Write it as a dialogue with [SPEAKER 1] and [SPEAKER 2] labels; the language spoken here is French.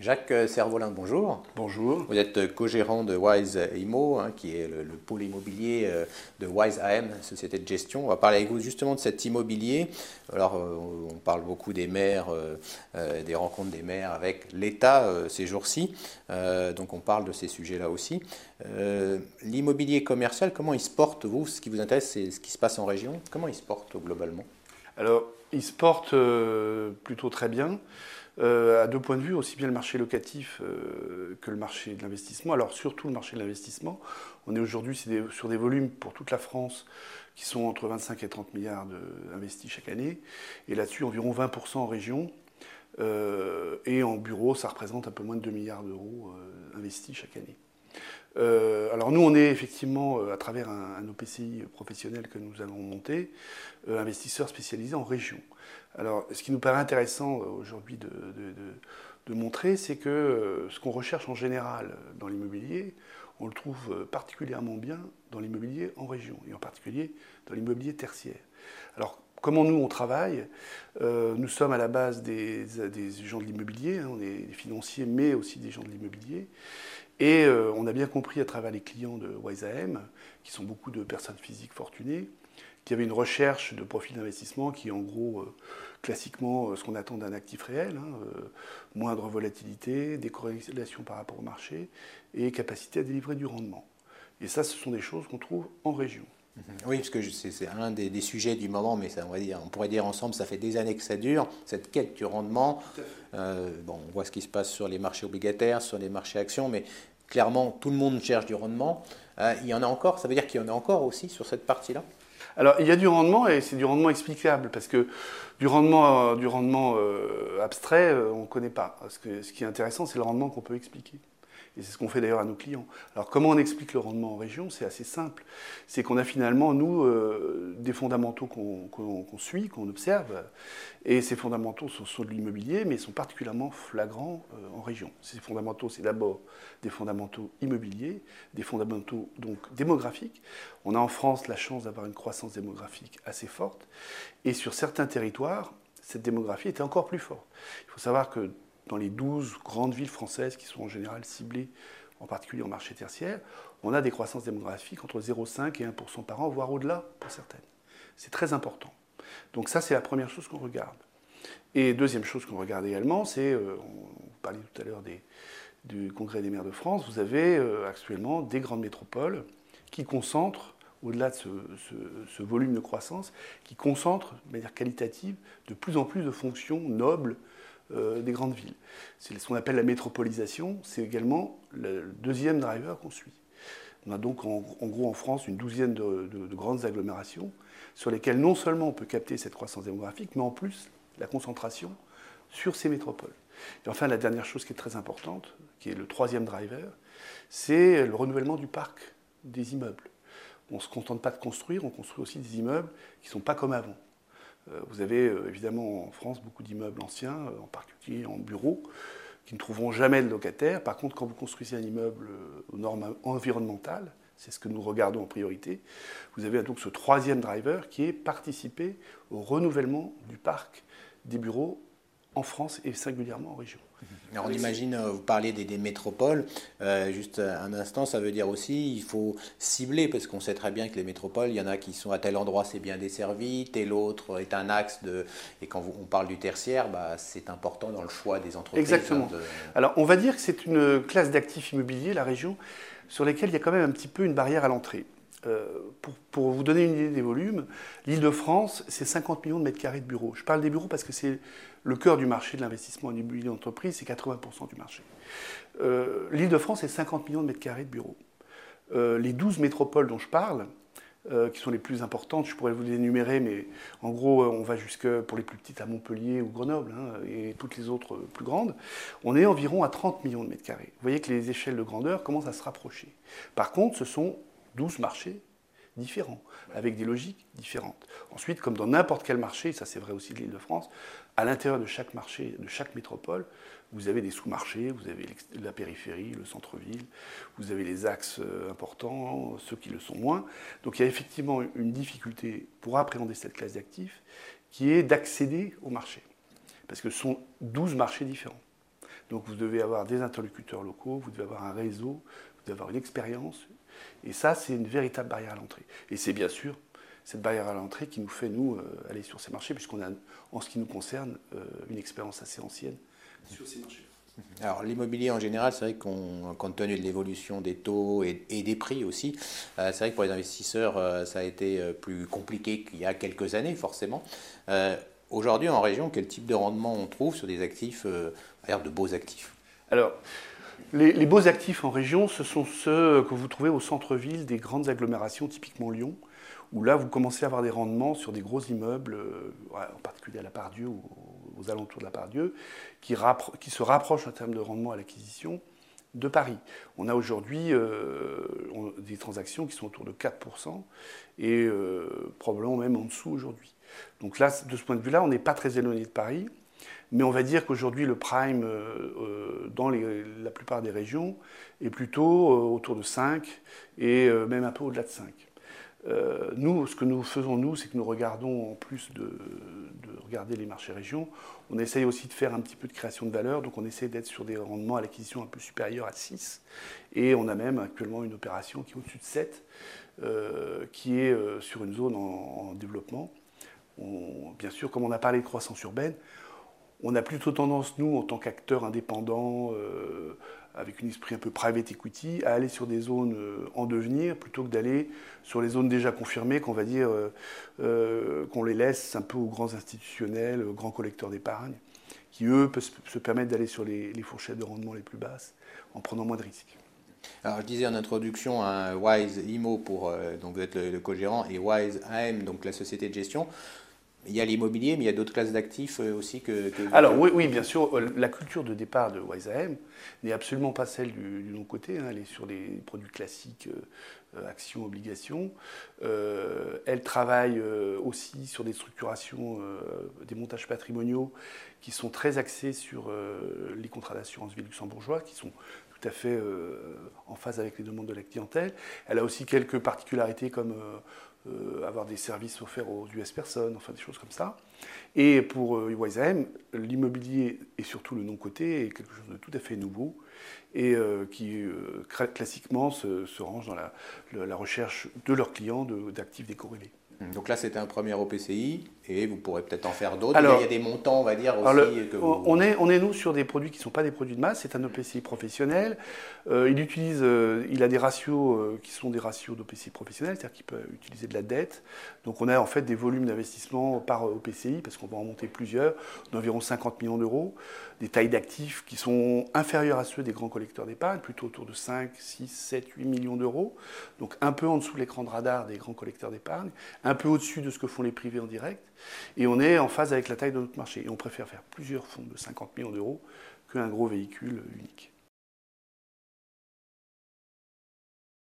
[SPEAKER 1] Jacques Servolin, bonjour.
[SPEAKER 2] Bonjour.
[SPEAKER 1] Vous êtes co-gérant de Wise IMO, hein, qui est le, pôle immobilier euh, de Wise AM, société de gestion. On va parler avec vous justement de cet immobilier. Alors, euh, on parle beaucoup des maires, euh, des rencontres des maires avec l'État ces jours-ci. donc, on parle de ces sujets-là aussi. L'immobilier commercial, comment il se porte, vous? Ce qui vous intéresse, c'est ce qui se passe en région. Comment il se porte globalement?
[SPEAKER 2] Alors, il se porte plutôt très bien. Euh, à deux points de vue, aussi bien le marché locatif euh, que le marché de l'investissement. Alors surtout le marché de l'investissement. On est aujourd'hui sur des volumes pour toute la France qui sont entre 25 et 30 milliards investis chaque année. Et là-dessus, environ 20% en région. Euh, et en bureau, ça représente un peu moins de 2 milliards d'euros investis chaque année. Alors nous, on est effectivement, à travers un, OPCI professionnel que nous avons monté, investisseurs spécialisés en région. Alors, ce qui nous paraît intéressant euh, aujourd'hui de, montrer, c'est que euh, ce qu'on recherche en général dans l'immobilier, on le trouve euh, particulièrement bien dans l'immobilier en région, et en particulier dans l'immobilier tertiaire. Alors, comment nous, on travaille? Nous sommes à la base des, gens de l'immobilier, hein, on est des financiers, mais aussi des gens de l'immobilier. Et on a bien compris à travers les clients de WiseAM, qui sont beaucoup de personnes physiques fortunées, qu'il y avait une recherche de profil d'investissement qui, en gros, classiquement euh, ce qu'on attend d'un actif réel, hein, euh, moindre volatilité, décorrélation par rapport au marché et capacité à délivrer du rendement. Et ça, ce sont des choses qu'on trouve en région.
[SPEAKER 1] Mhm. Oui, parce que c'est un des, sujets du moment, mais ça, on, va dire, on pourrait dire ensemble, ça fait des années que ça dure, cette quête du rendement. Euh, bon, on voit ce qui se passe sur les marchés obligataires, sur les marchés actions, mais clairement, tout le monde cherche du rendement. il y en a encore, ça veut dire qu'il y en a encore aussi sur cette partie-là?
[SPEAKER 2] Alors, il y a du rendement et c'est du rendement explicable parce que du rendement, euh, du rendement euh, abstrait, euh, on ne connaît pas. Parce que ce qui est intéressant, c'est le rendement qu'on peut expliquer. Et c'est ce qu'on fait d'ailleurs à nos clients. Alors comment on explique le rendement en région? C'est assez simple. C'est qu'on a finalement, nous, euh, des fondamentaux qu'on suit, qu'on observe. Et ces fondamentaux sont, de l'immobilier, mais sont particulièrement flagrants euh, en région. Ces fondamentaux, c'est d'abord des fondamentaux immobiliers, des fondamentaux donc démographiques. On a en France la chance d'avoir une croissance démographique assez forte. Et sur certains territoires, cette démographie était encore plus forte. Il faut savoir que dans les 12 grandes villes françaises qui sont en général ciblées, en particulier en marché tertiaire, on a des croissances démographiques entre 0,5 et 1% par an, voire au-delà pour certaines. C'est très important. Donc ça, c'est la première chose qu'on regarde. Et deuxième chose qu'on regarde également, c'est, euh, on parlait tout à l'heure du Congrès des maires de France, vous avez euh, actuellement des grandes métropoles qui concentrent, au-delà de ce, ce, volume de croissance, qui concentrent de manière qualitative de plus en plus de fonctions nobles euh, des grandes villes. C'est ce qu'on appelle la métropolisation, c'est également le deuxième driver qu'on suit. On a donc en, gros en France une douzaine de, grandes agglomérations sur lesquelles non seulement on peut capter cette croissance démographique, mais en plus la concentration sur ces métropoles. Et enfin, la dernière chose qui est très importante, qui est le troisième driver, c'est le renouvellement du parc des immeubles. On ne se contente pas de construire, on construit aussi des immeubles qui ne sont pas comme avant. Euh, vous avez euh, évidemment en France beaucoup d'immeubles anciens, euh, en particulier en bureaux, qui ne trouveront jamais de locataires. Par contre, quand vous construisez un immeuble aux normes environnementales, c'est ce que nous regardons en priorité, vous avez donc ce troisième driver qui est participer au renouvellement du parc des bureaux en France et singulièrement en région.
[SPEAKER 1] Alors on imagine, euh, vous parlez des, métropoles, euh, juste un instant, ça veut dire aussi il faut cibler, parce qu'on sait très bien que les métropoles, il y en a qui sont à tel endroit c'est bien desservi, tel autre est un axe de... Et quand on parle du tertiaire, bah, c'est important dans le choix des entreprises.
[SPEAKER 2] Exactement. Hein, Alors on va dire que c'est une classe d'actifs immobiliers, la région, sur lesquels il y a quand même un petit peu une barrière à l'entrée. Euh, pour, vous donner une idée des volumes, l'Île-de-France, c'est 50 millions de mètres carrés de bureaux. Je parle des bureaux parce que c'est le cœur du marché de l'investissement en immobilier d'entreprise, c'est 80% du marché. Euh, L'Île-de-France, c'est 50 millions de mètres carrés de bureaux. Euh, les 12 métropoles dont je parle, qui sont les plus importantes, je pourrais vous les énumérer, mais en gros, on va jusque, pour les plus petites, à Montpellier ou Grenoble, hein, et toutes les autres plus grandes, on est environ à 30 millions de mètres carrés. Vous voyez que les échelles de grandeur commencent à se rapprocher. Par contre, ce sont 12 marchés différents, avec des logiques différentes. Ensuite, comme dans n'importe quel marché, ça c'est vrai aussi de l'Île-de-France, à l'intérieur de chaque marché, de chaque métropole, vous avez des sous-marchés, vous avez la périphérie, le centre-ville, vous avez les axes euh, importants, ceux qui le sont moins. Donc il y a effectivement une difficulté pour appréhender cette classe d'actifs qui est d'accéder au marché. Parce que ce sont 12 marchés différents. Donc vous devez avoir des interlocuteurs locaux, vous devez avoir un réseau, vous devez avoir une expérience. Et ça, c'est une véritable barrière à l'entrée. Et c'est bien sûr cette barrière à l'entrée qui nous fait, nous, euh, aller sur ces marchés, puisqu'on a, en ce qui nous concerne, euh, une expérience assez ancienne sur ces marchés.
[SPEAKER 1] Alors l'immobilier en général, c'est vrai qu'on, compte tenu de l'évolution des taux et, des prix aussi, euh, c'est vrai que pour les investisseurs, ça a été plus compliqué qu'il y a quelques années forcément. aujourd'hui en région, quel type de rendement on trouve sur des actifs, de beaux actifs?
[SPEAKER 2] Alors, les, beaux actifs en région, ce sont ceux que vous trouvez au centre-ville des grandes agglomérations, typiquement Lyon, où là, vous commencez à avoir des rendements sur des gros immeubles, euh, en particulier à la Pardieu ou aux alentours de la Pardieu, qui, qui se rapprochent en termes de rendement à l'acquisition de Paris. On a aujourd'hui euh, des transactions qui sont autour de 4% et euh, probablement même en dessous aujourd'hui. Donc là, de ce point de vue-là, on n'est pas très éloigné de Paris, mais on va dire qu'aujourd'hui, le prime dans la plupart des régions est plutôt autour de 5 et même un peu au-delà de 5. Euh, nous, ce que nous faisons, nous, c'est que nous regardons, en plus de, regarder les marchés régions, on essaye aussi de faire un petit peu de création de valeur, donc on essaie d'être sur des rendements à l'acquisition un peu supérieurs à 6, et on a même actuellement une opération qui est au-dessus de 7, euh, qui est euh, sur une zone en, développement. bien sûr, comme on a parlé de croissance urbaine, on a plutôt tendance, nous, en tant qu'acteurs indépendants, avec un esprit un peu private equity, à aller sur des zones euh, en devenir plutôt que d'aller sur les zones déjà confirmées, qu'on va dire, euh, euh, qu'on les laisse un peu aux grands institutionnels, aux grands collecteurs d'épargne, qui eux peuvent se permettre d'aller sur les, fourchettes de rendement les plus basses en prenant moins de risques.
[SPEAKER 1] Alors je disais en introduction, un Wise IMO pour donc vous êtes le co-gérant et Wise AM donc la société de gestion. Il y a l'immobilier, mais il y a d'autres classes d'actifs euh, aussi que,
[SPEAKER 2] Alors oui, oui, bien sûr, euh, la culture de départ de WiseAM n'est absolument pas celle du, du non-côté. Hein. Elle est sur les produits classiques, euh, actions, obligations. elle travaille aussi sur des structurations, des montages patrimoniaux qui sont très axés sur les contrats d'assurance vie luxembourgeois, qui sont tout à fait en phase avec les demandes de la clientèle. Elle a aussi quelques particularités comme euh, avoir des services offerts aux US personnes, enfin des choses comme ça. Et pour euh, l'immobilier et surtout le non-coté est quelque chose de tout à fait nouveau et euh, qui euh, classiquement se, se, range dans la, la, recherche de leurs clients d'actifs décorrélés.
[SPEAKER 1] Donc là, c'était un premier OPCI, et vous pourrez peut-être en faire d'autres. Il y a des montants, on va dire, aussi.
[SPEAKER 2] on, est, on est, nous, sur des produits qui ne sont pas des produits de masse. C'est un OPCI professionnel. Euh, il, utilise, euh, il a des ratios euh, qui sont des ratios d'OPCI professionnel, c'est-à-dire qu'il peut utiliser de la dette. Donc on a en fait des volumes d'investissement par OPCI, parce qu'on va en monter plusieurs, d'environ 50 millions d'euros. Des tailles d'actifs qui sont inférieures à ceux des grands collecteurs d'épargne, plutôt autour de 5, 6, 7, 8 millions d'euros. Donc un peu en dessous de l'écran de radar des grands collecteurs d'épargne, un peu au-dessus de ce que font les privés en direct. Et on est en phase avec la taille de notre marché. Et on préfère faire plusieurs fonds de 50 millions d'euros qu'un gros véhicule unique.